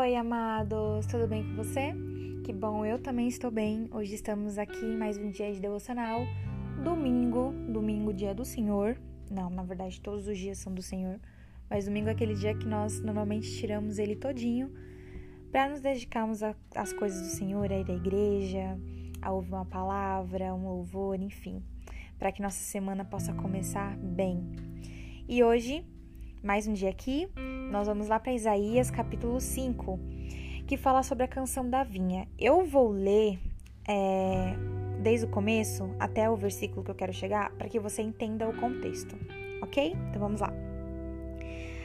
amados, tudo bem com você? Que bom, eu também estou bem. Hoje estamos aqui em mais um dia de devocional. Domingo, domingo, dia do Senhor. Não, na verdade, todos os dias são do Senhor. Mas domingo é aquele dia que nós normalmente tiramos ele todinho para nos dedicarmos às coisas do Senhor, a ir à igreja, a ouvir uma palavra, um louvor, enfim, para que nossa semana possa começar bem. E hoje, mais um dia aqui, nós vamos lá para Isaías capítulo 5, que fala sobre a canção da vinha. Eu vou ler é, desde o começo até o versículo que eu quero chegar para que você entenda o contexto, ok? Então vamos lá.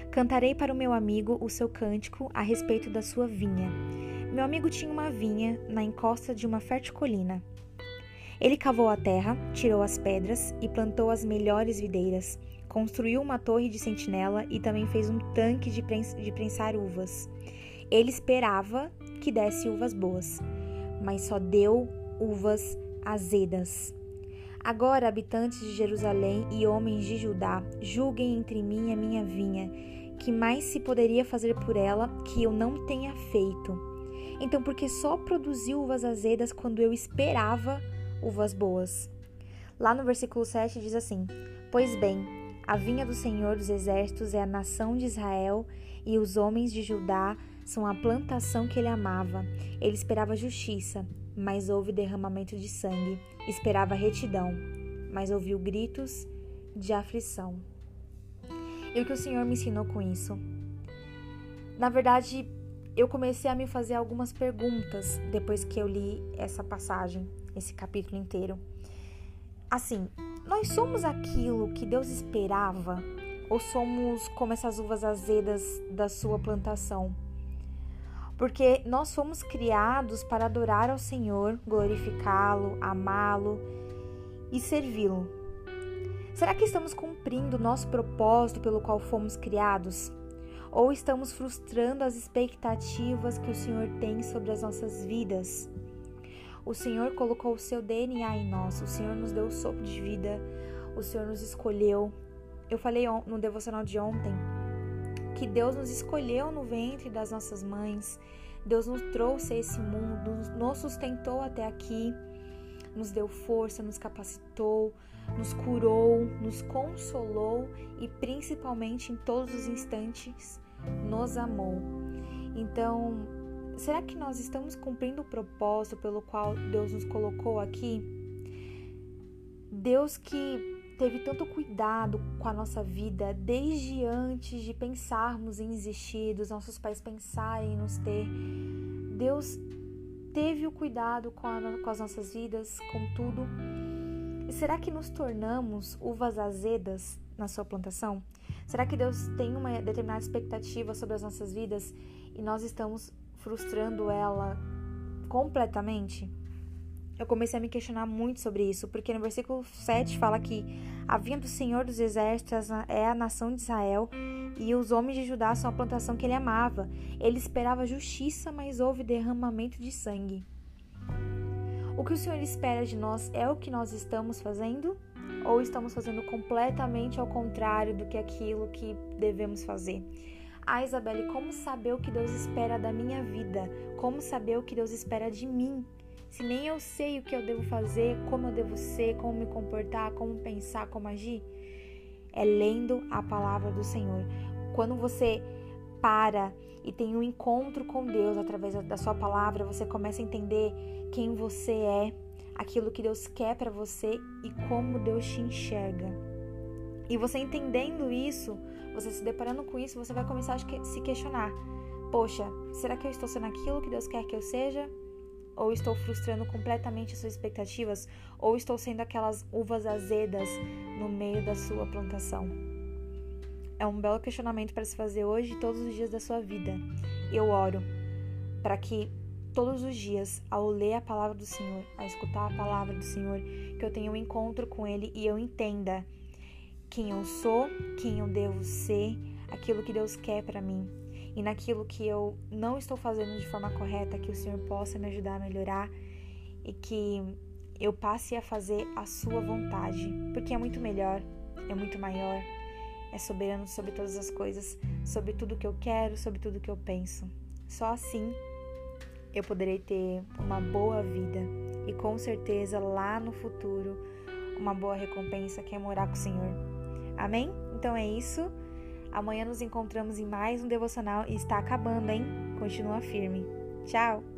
Cantarei para o meu amigo o seu cântico a respeito da sua vinha. Meu amigo tinha uma vinha na encosta de uma fértil colina. Ele cavou a terra, tirou as pedras e plantou as melhores videiras construiu uma torre de sentinela e também fez um tanque de, de prensar uvas. Ele esperava que desse uvas boas, mas só deu uvas azedas. Agora, habitantes de Jerusalém e homens de Judá, julguem entre mim e a minha vinha, que mais se poderia fazer por ela que eu não tenha feito. Então, porque só produziu uvas azedas quando eu esperava uvas boas? Lá no versículo 7 diz assim: Pois bem, a vinha do Senhor dos Exércitos é a nação de Israel e os homens de Judá são a plantação que ele amava. Ele esperava justiça, mas houve derramamento de sangue. Esperava retidão, mas ouviu gritos de aflição. E o que o Senhor me ensinou com isso? Na verdade, eu comecei a me fazer algumas perguntas depois que eu li essa passagem, esse capítulo inteiro. Assim, nós somos aquilo que Deus esperava ou somos como essas uvas azedas da sua plantação? Porque nós fomos criados para adorar ao Senhor, glorificá-lo, amá-lo e servi-lo. Será que estamos cumprindo o nosso propósito pelo qual fomos criados? Ou estamos frustrando as expectativas que o Senhor tem sobre as nossas vidas? O Senhor colocou o seu DNA em nós, o Senhor nos deu o sopro de vida, o Senhor nos escolheu. Eu falei no devocional de ontem que Deus nos escolheu no ventre das nossas mães, Deus nos trouxe a esse mundo, nos sustentou até aqui, nos deu força, nos capacitou, nos curou, nos consolou e principalmente em todos os instantes nos amou. Então, será que nós estamos cumprindo o propósito pelo qual Deus nos colocou aqui? Deus que teve tanto cuidado com a nossa vida desde antes de pensarmos em existir, dos nossos pais pensarem em nos ter. Deus teve o cuidado com, a, com as nossas vidas, com tudo. E será que nos tornamos uvas azedas na sua plantação? Será que Deus tem uma determinada expectativa sobre as nossas vidas e nós estamos frustrando ela completamente? Eu comecei a me questionar muito sobre isso, porque no versículo 7 fala que a vinha do Senhor dos Exércitos é a nação de Israel e os homens de Judá são a plantação que ele amava. Ele esperava justiça, mas houve derramamento de sangue. O que o Senhor espera de nós é o que nós estamos fazendo? Ou estamos fazendo completamente ao contrário do que aquilo que devemos fazer? Ah, Isabelle, como saber o que Deus espera da minha vida? Como saber o que Deus espera de mim? Se nem eu sei o que eu devo fazer, como eu devo ser, como me comportar, como pensar, como agir? É lendo a palavra do Senhor. Quando você para e tem um encontro com Deus através da sua palavra, você começa a entender quem você é, aquilo que Deus quer para você e como Deus te enxerga. E você entendendo isso, você se deparando com isso, você vai começar a se questionar: poxa, será que eu estou sendo aquilo que Deus quer que eu seja? Ou estou frustrando completamente as suas expectativas? Ou estou sendo aquelas uvas azedas no meio da sua plantação? É um belo questionamento para se fazer hoje e todos os dias da sua vida. Eu oro para que todos os dias, ao ler a palavra do Senhor, a escutar a palavra do Senhor, que eu tenha um encontro com Ele e eu entenda quem eu sou, quem eu devo ser, aquilo que Deus quer para mim e naquilo que eu não estou fazendo de forma correta, que o Senhor possa me ajudar a melhorar e que eu passe a fazer a sua vontade, porque é muito melhor, é muito maior, é soberano sobre todas as coisas, sobre tudo que eu quero, sobre tudo que eu penso. Só assim eu poderei ter uma boa vida e com certeza lá no futuro uma boa recompensa que é morar com o Senhor. Amém? Então é isso. Amanhã nos encontramos em mais um devocional e está acabando, hein? Continua firme. Tchau!